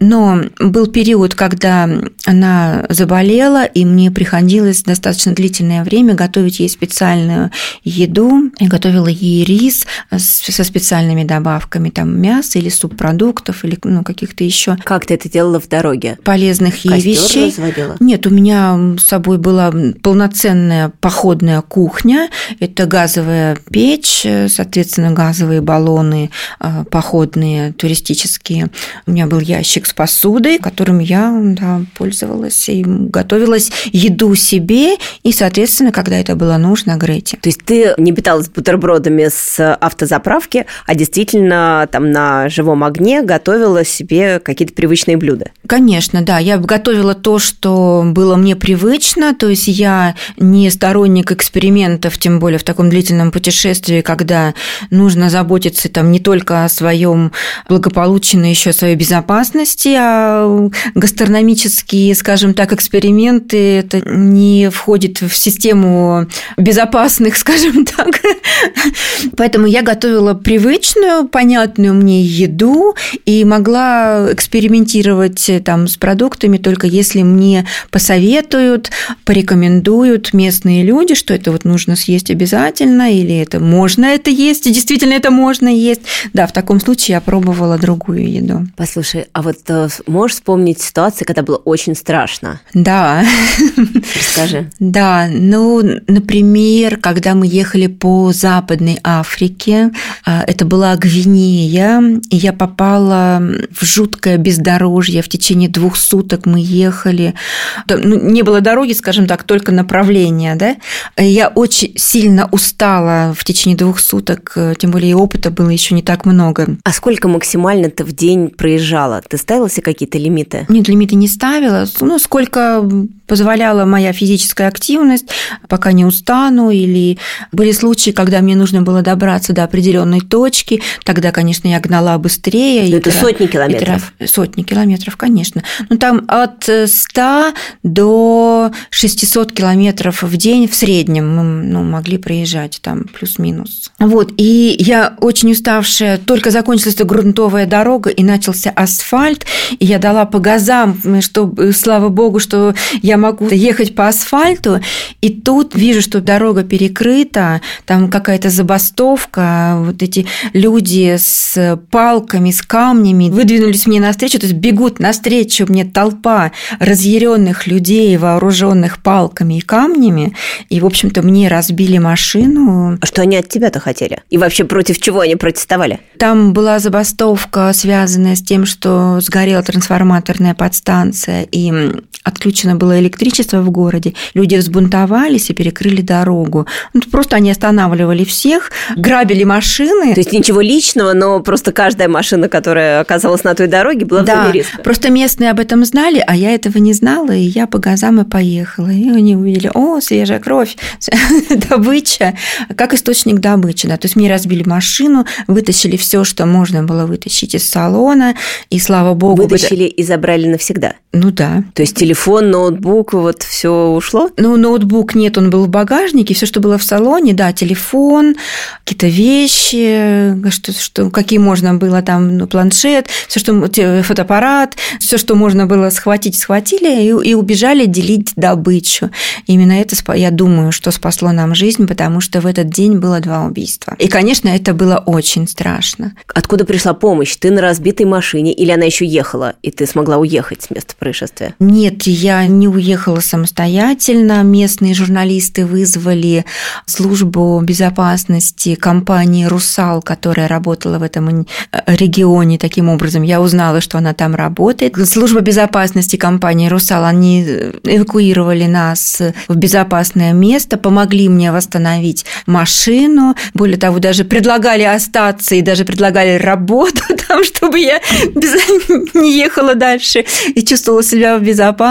Но был период, когда она заболела, и мне приходилось достаточно длительное время готовить ей специальную еду. Я готовила ей рис со специальными добавками, там мясо или субпродуктов, или ну, каких-то еще. Как ты это делала в дороге? Полезных ей вещей. разводила? Нет, у меня с собой была полноценная походная кухня. Это газовая печь, соответственно, газовые баллоны а, походные, туристические. У меня был ящик с посудой, которым я да, пользовалась. И готовилась еду себе и, соответственно, когда это было нужно, Грете. То есть ты не питалась бутербродами с автозаправки, а действительно там на живом огне готовила себе какие-то привычные блюда? Конечно, да. Я готовила то, что было мне привычно, то есть я не сторонник экспериментов, тем более в таком длительном путешествии, когда нужно заботиться там не только о своем благополучии, но еще о своей безопасности, а гастрономические, скажем так, эксперименты это не входит в систему безопасных, скажем так. Поэтому я готовила привычную, понятную мне еду и могла экспериментировать там с продуктами только если мне посоветуют, порекомендуют местные люди, что это вот нужно съесть обязательно, или это можно это есть, и действительно это можно есть. Да, в таком случае я пробовала другую еду. Послушай, а вот э, можешь вспомнить ситуацию, когда было очень страшно? Да. Расскажи. Да, ну, например, когда мы ехали по Западной Африке, э, это была Гвинея, и я попала в жуткое бездорожье. В течение двух суток мы ехали. Ну, не было дороги, скажем так, только направление, да. Я очень сильно устала в течение двух суток, э, тем более и опыта было еще не так много. А сколько максимально ты в день проезжала? Ты ставила себе какие-то лимиты? Нет, лимиты не ставила. Ну, сколько позволяла моя физическая активность, пока не устану, или были случаи, когда мне нужно было добраться до определенной точки, тогда, конечно, я гнала быстрее. Но это тра... сотни километров? Сотни километров, конечно. Ну, там от 100 до 600 километров в день в среднем мы ну, могли проезжать, там плюс-минус. Вот, и я очень уставшая, только закончилась эта грунтовая дорога, и начался асфальт, и я дала по газам, что, слава богу, что я я могу ехать по асфальту, и тут вижу, что дорога перекрыта, там какая-то забастовка, вот эти люди с палками, с камнями выдвинулись мне навстречу, то есть бегут навстречу мне толпа разъяренных людей, вооруженных палками и камнями, и, в общем-то, мне разбили машину. А что они от тебя-то хотели? И вообще против чего они протестовали? Там была забастовка, связанная с тем, что сгорела трансформаторная подстанция, и отключено было электричество в городе, люди взбунтовались и перекрыли дорогу. Ну, просто они останавливали всех, грабили машины. То есть ничего личного, но просто каждая машина, которая оказалась на той дороге, была да, в зоне риска. Просто местные об этом знали, а я этого не знала, и я по газам и поехала. И они увидели, о, свежая кровь, добыча, как источник добычи. Да. То есть мне разбили машину, вытащили все, что можно было вытащить из салона, и слава богу... Вытащили и забрали навсегда? Ну да. То есть телефон, ноутбук, вот все ушло? Ну, ноутбук нет, он был в багажнике, все, что было в салоне, да, телефон, какие-то вещи, что, что, какие можно было там, ну, планшет, все, что фотоаппарат, все, что можно было схватить, схватили и, и убежали делить добычу. Именно это, я думаю, что спасло нам жизнь, потому что в этот день было два убийства. И, конечно, это было очень страшно. Откуда пришла помощь? Ты на разбитой машине или она еще ехала, и ты смогла уехать с места происшествия? Нет, я не уехала уехала самостоятельно. Местные журналисты вызвали службу безопасности компании «Русал», которая работала в этом э, регионе. Таким образом, я узнала, что она там работает. Служба безопасности компании «Русал», они э, эвакуировали нас в безопасное место, помогли мне восстановить машину. Более того, даже предлагали остаться и даже предлагали работу там, чтобы я не ехала дальше и чувствовала себя в безопасности,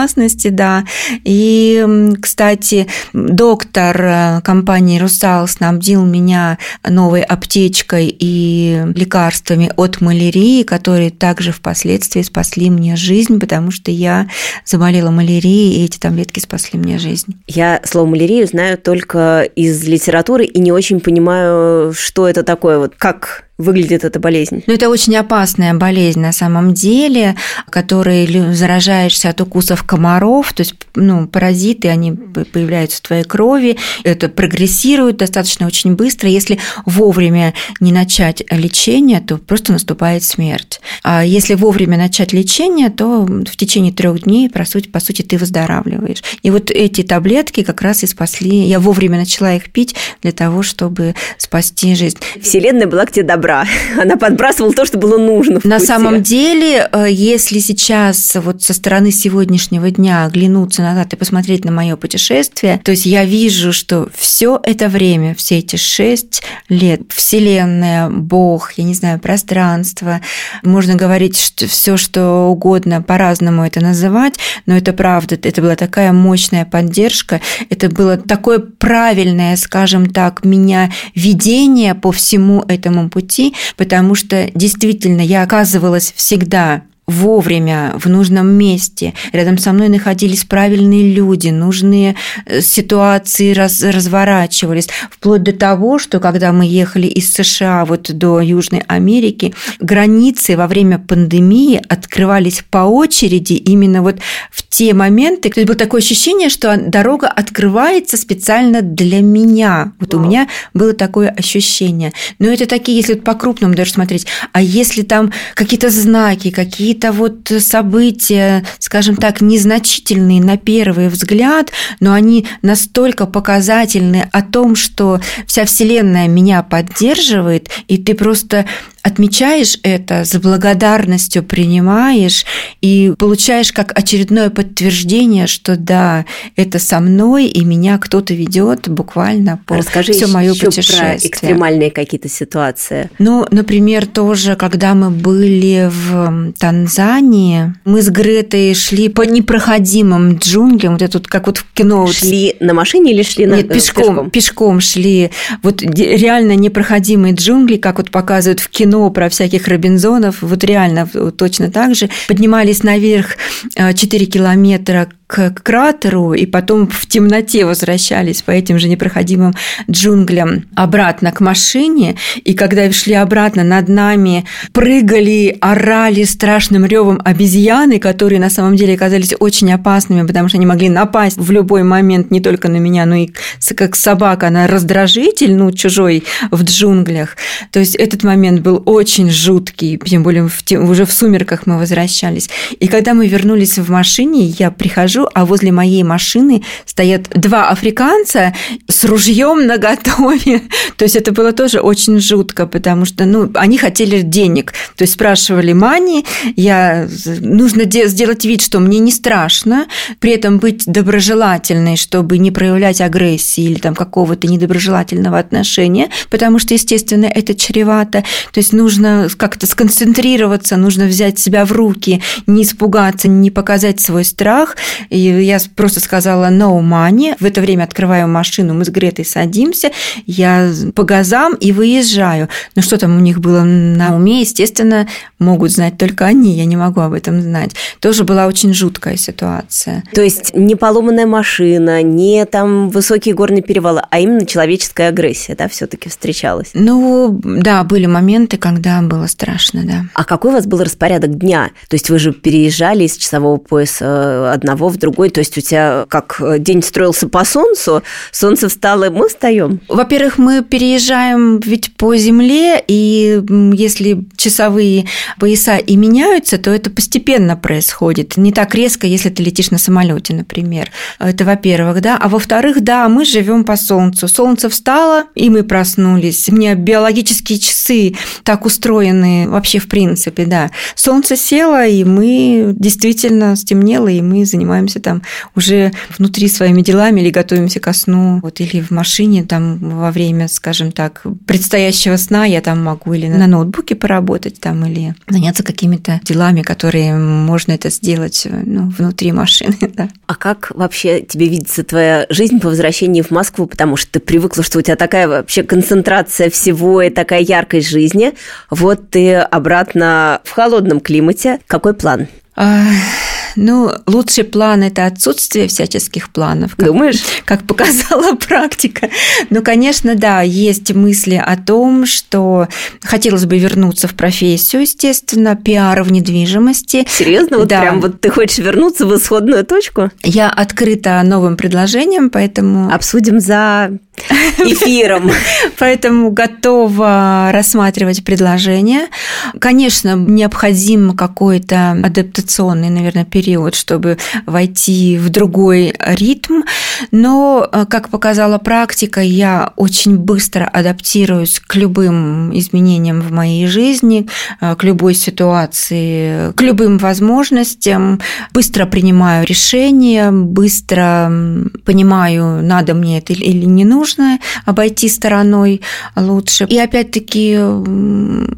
да. И, кстати, доктор э, компании «Русал» снабдил меня новой аптечкой и лекарствами от малярии, которые также впоследствии спасли мне жизнь, потому что я заболела малярией, и эти таблетки спасли мне жизнь. Я слово «малярию» знаю только из литературы и не очень понимаю, что это такое, вот как выглядит эта болезнь? Ну, это очень опасная болезнь на самом деле, которой заражаешься от укусов комаров, то есть ну, паразиты, они появляются в твоей крови, это прогрессирует достаточно очень быстро. Если вовремя не начать лечение, то просто наступает смерть. А если вовремя начать лечение, то в течение трех дней, по сути, по сути, ты выздоравливаешь. И вот эти таблетки как раз и спасли. Я вовремя начала их пить для того, чтобы спасти жизнь. Вселенная была к тебе добра добра. Она подбрасывала то, что было нужно. На пути. самом деле, э, если сейчас вот со стороны сегодняшнего дня оглянуться назад и посмотреть на мое путешествие, то есть я вижу, что все это время, все эти шесть лет, Вселенная, Бог, я не знаю, пространство, можно говорить что все, что угодно, по-разному это называть, но это правда, это была такая мощная поддержка, это было такое правильное, скажем так, меня видение по всему этому пути, потому что действительно я оказывалась всегда вовремя, в нужном месте. Рядом со мной находились правильные люди, нужные э, ситуации раз, разворачивались. Вплоть до того, что когда мы ехали из США вот до Южной Америки, границы во время пандемии открывались по очереди именно вот в те моменты. То есть было такое ощущение, что дорога открывается специально для меня. Вот Вау. у меня было такое ощущение. Но это такие, если по крупному даже смотреть, а если там какие-то знаки, какие какие-то вот события, скажем так, незначительные на первый взгляд, но они настолько показательны о том, что вся Вселенная меня поддерживает, и ты просто отмечаешь это, с благодарностью принимаешь и получаешь как очередное подтверждение, что да, это со мной, и меня кто-то ведет буквально по Расскажи все мое путешествие. Про экстремальные какие-то ситуации. Ну, например, тоже, когда мы были в Танзании, мы с Гретой шли по непроходимым джунглям, вот это вот как вот в кино. Шли на машине или шли на Нет, пешком, пешком? Пешком шли. Вот реально непроходимые джунгли, как вот показывают в кино кино про всяких Робинзонов, вот реально точно так же. Поднимались наверх 4 э, километра к кратеру и потом в темноте возвращались по этим же непроходимым джунглям обратно к машине. И когда шли обратно, над нами прыгали, орали страшным ревом обезьяны, которые на самом деле оказались очень опасными, потому что они могли напасть в любой момент не только на меня, но и как собака, она раздражитель, ну, чужой в джунглях. То есть этот момент был очень жуткий, тем более в, уже в сумерках мы возвращались. И когда мы вернулись в машине, я прихожу а возле моей машины стоят два африканца с ружьем на готове. То есть это было тоже очень жутко, потому что ну, они хотели денег. То есть спрашивали мани, я нужно сделать вид, что мне не страшно, при этом быть доброжелательной, чтобы не проявлять агрессии или там какого-то недоброжелательного отношения, потому что, естественно, это чревато. То есть нужно как-то сконцентрироваться, нужно взять себя в руки, не испугаться, не показать свой страх. И я просто сказала no money. В это время открываю машину, мы с Гретой садимся, я по газам и выезжаю. Но что там у них было на уме, естественно, могут знать только они, я не могу об этом знать. Тоже была очень жуткая ситуация. То есть не поломанная машина, не там высокие горные перевалы, а именно человеческая агрессия, да, все таки встречалась? Ну, да, были моменты, когда было страшно, да. А какой у вас был распорядок дня? То есть вы же переезжали из часового пояса одного в другой, то есть у тебя как э, день строился по солнцу, солнце встало, и мы встаем. Во-первых, мы переезжаем ведь по земле, и если часовые пояса и меняются, то это постепенно происходит. Не так резко, если ты летишь на самолете, например. Это во-первых, да. А во-вторых, да, мы живем по солнцу. Солнце встало, и мы проснулись. У меня биологические часы так устроены вообще в принципе, да. Солнце село, и мы действительно стемнело, и мы занимаемся там уже внутри своими делами или готовимся ко сну, вот, или в машине там во время, скажем так, предстоящего сна я там могу или на ноутбуке поработать там, или заняться какими-то делами, которые можно это сделать ну, внутри машины. Да. А как вообще тебе видится твоя жизнь по возвращении в Москву? Потому что ты привыкла, что у тебя такая вообще концентрация всего и такая яркость жизни. Вот ты обратно в холодном климате. Какой план? Ну, лучший план – это отсутствие всяческих планов. Как, Думаешь? Как показала практика. Ну, конечно, да, есть мысли о том, что хотелось бы вернуться в профессию, естественно, пиар в недвижимости. Серьезно? Вот да. прям вот ты хочешь вернуться в исходную точку? Я открыта новым предложением, поэтому… Обсудим за эфиром. Поэтому готова рассматривать предложение. Конечно, необходим какой-то адаптационный, наверное, период, чтобы войти в другой ритм, но, э, как показала практика, я очень быстро адаптируюсь к любым изменениям в моей жизни, э, к любой ситуации, к любым возможностям, быстро принимаю решения, быстро понимаю, надо мне это или не нужно, обойти стороной лучше. И опять-таки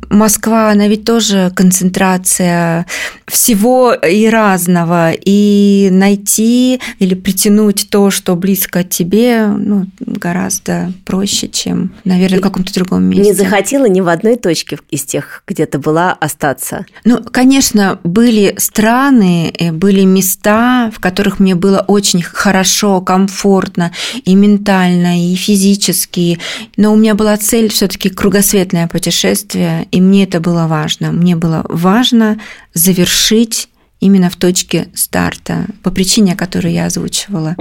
Москва, она ведь тоже концентрация всего и разного, и найти или притянуть то, что близко тебе, ну, гораздо проще, чем, наверное, в каком-то другом месте. Не захотела ни в одной точке из тех, где ты была, остаться? Ну, конечно, были страны, э, были места, в которых мне было очень хорошо, комфортно и ментально, и физически. Но у меня была цель все-таки кругосветное путешествие, и мне это было важно. Мне было важно завершить именно в точке старта, по причине, которую я озвучивала.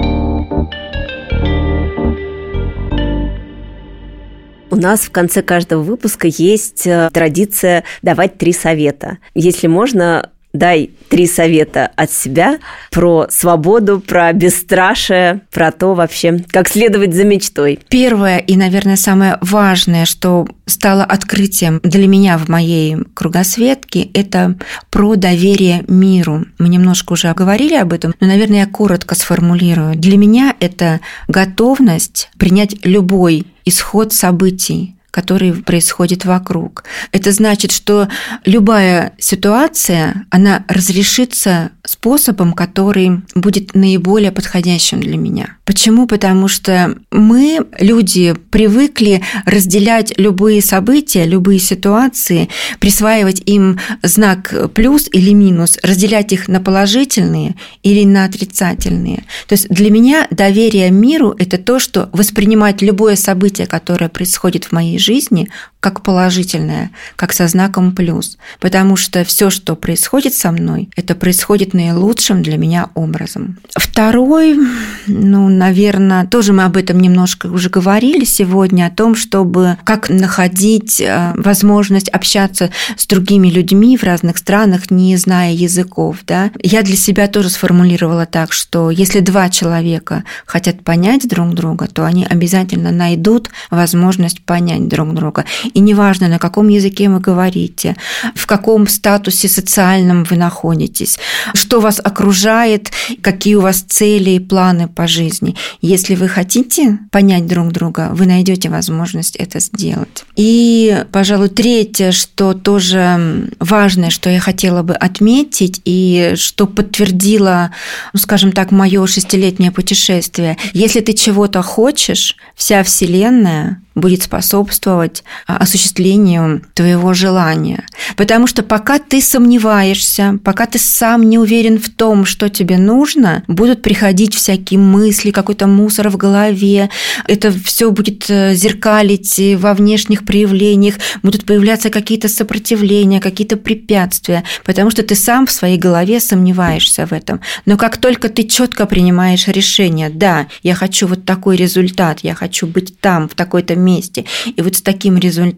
У нас в конце каждого выпуска есть э, традиция давать три совета. Если можно, дай три совета от себя про свободу, про бесстрашие, про то вообще, как следовать за мечтой. Первое и, наверное, самое важное, что стало открытием для меня в моей кругосветке, это про доверие миру. Мы немножко уже говорили об этом, но, наверное, я коротко сформулирую. Для меня это готовность принять любой исход событий, который происходит вокруг. Это значит, что любая ситуация, она разрешится способом, который будет наиболее подходящим для меня. Почему? Потому что мы, люди, привыкли разделять любые события, любые ситуации, присваивать им знак плюс или минус, разделять их на положительные или на отрицательные. То есть для меня доверие миру – это то, что воспринимать любое событие, которое происходит в моей жизни, как положительное, как со знаком плюс, потому что все, что происходит со мной, это происходит наилучшим для меня образом. Второй, ну, наверное, тоже мы об этом немножко уже говорили сегодня, о том, чтобы как находить э, возможность общаться с другими людьми в разных странах, не зная языков. Да? Я для себя тоже сформулировала так, что если два человека хотят понять друг друга, то они обязательно найдут возможность понять друг друга. И неважно, на каком языке вы говорите, в каком статусе социальном вы находитесь, что вас окружает, какие у вас цели и планы по жизни. Если вы хотите понять друг друга, вы найдете возможность это сделать. И, пожалуй, третье, что тоже важное, что я хотела бы отметить и что подтвердило, ну, скажем так, мое шестилетнее путешествие. Если ты чего-то хочешь, вся Вселенная будет способствовать а, осуществлению твоего желания. Потому что пока ты сомневаешься, пока ты сам не уверен в том, что тебе нужно, будут приходить всякие мысли, какой-то мусор в голове, это все будет э, зеркалить во внешних проявлениях, будут появляться какие-то сопротивления, какие-то препятствия, потому что ты сам в своей голове сомневаешься в этом. Но как только ты четко принимаешь решение, да, я хочу вот такой результат, я хочу быть там, в такой-то месте. И вот с таким результатом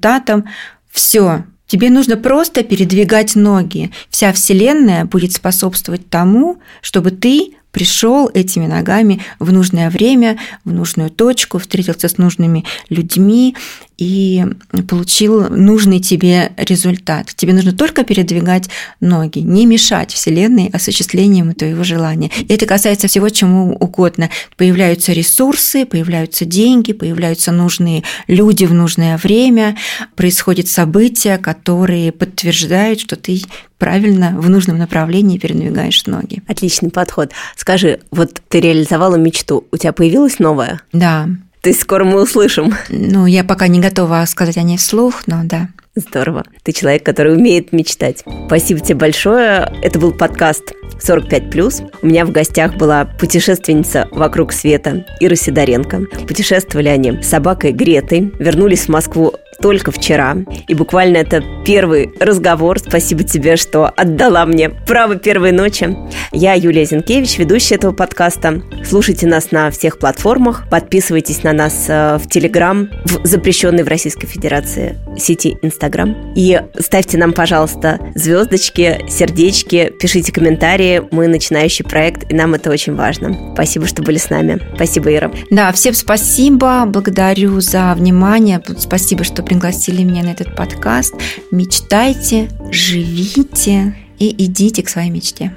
все, Тебе нужно просто передвигать ноги. Вся Вселенная будет способствовать тому, чтобы ты пришел этими ногами в нужное время, в нужную точку, встретился с нужными людьми и получил нужный тебе результат. Тебе нужно только передвигать ноги, не мешать Вселенной осуществлением твоего желания. И это касается всего чему угодно. Появляются ресурсы, появляются деньги, появляются нужные люди в нужное время, происходят события, которые подтверждают, что ты правильно в нужном направлении передвигаешь ноги. Отличный подход. Скажи, вот ты реализовала мечту, у тебя появилась новая? Да. То есть скоро мы услышим? Ну, я пока не готова сказать о ней вслух, но да. Здорово. Ты человек, который умеет мечтать. Спасибо тебе большое. Это был подкаст 45+. У меня в гостях была путешественница вокруг света Ира Сидоренко. Путешествовали они с собакой Гретой, вернулись в Москву только вчера. И буквально это первый разговор. Спасибо тебе, что отдала мне право первой ночи. Я Юлия Зинкевич, ведущая этого подкаста. Слушайте нас на всех платформах. Подписывайтесь на нас э, в Телеграм, в запрещенной в Российской Федерации сети Инстаграм. И ставьте нам, пожалуйста, звездочки, сердечки, пишите комментарии. Мы начинающий проект, и нам это очень важно. Спасибо, что были с нами. Спасибо, Ира. Да, всем спасибо. Благодарю за внимание. Спасибо, что пригласили меня на этот подкаст. Мечтайте, живите и идите к своей мечте.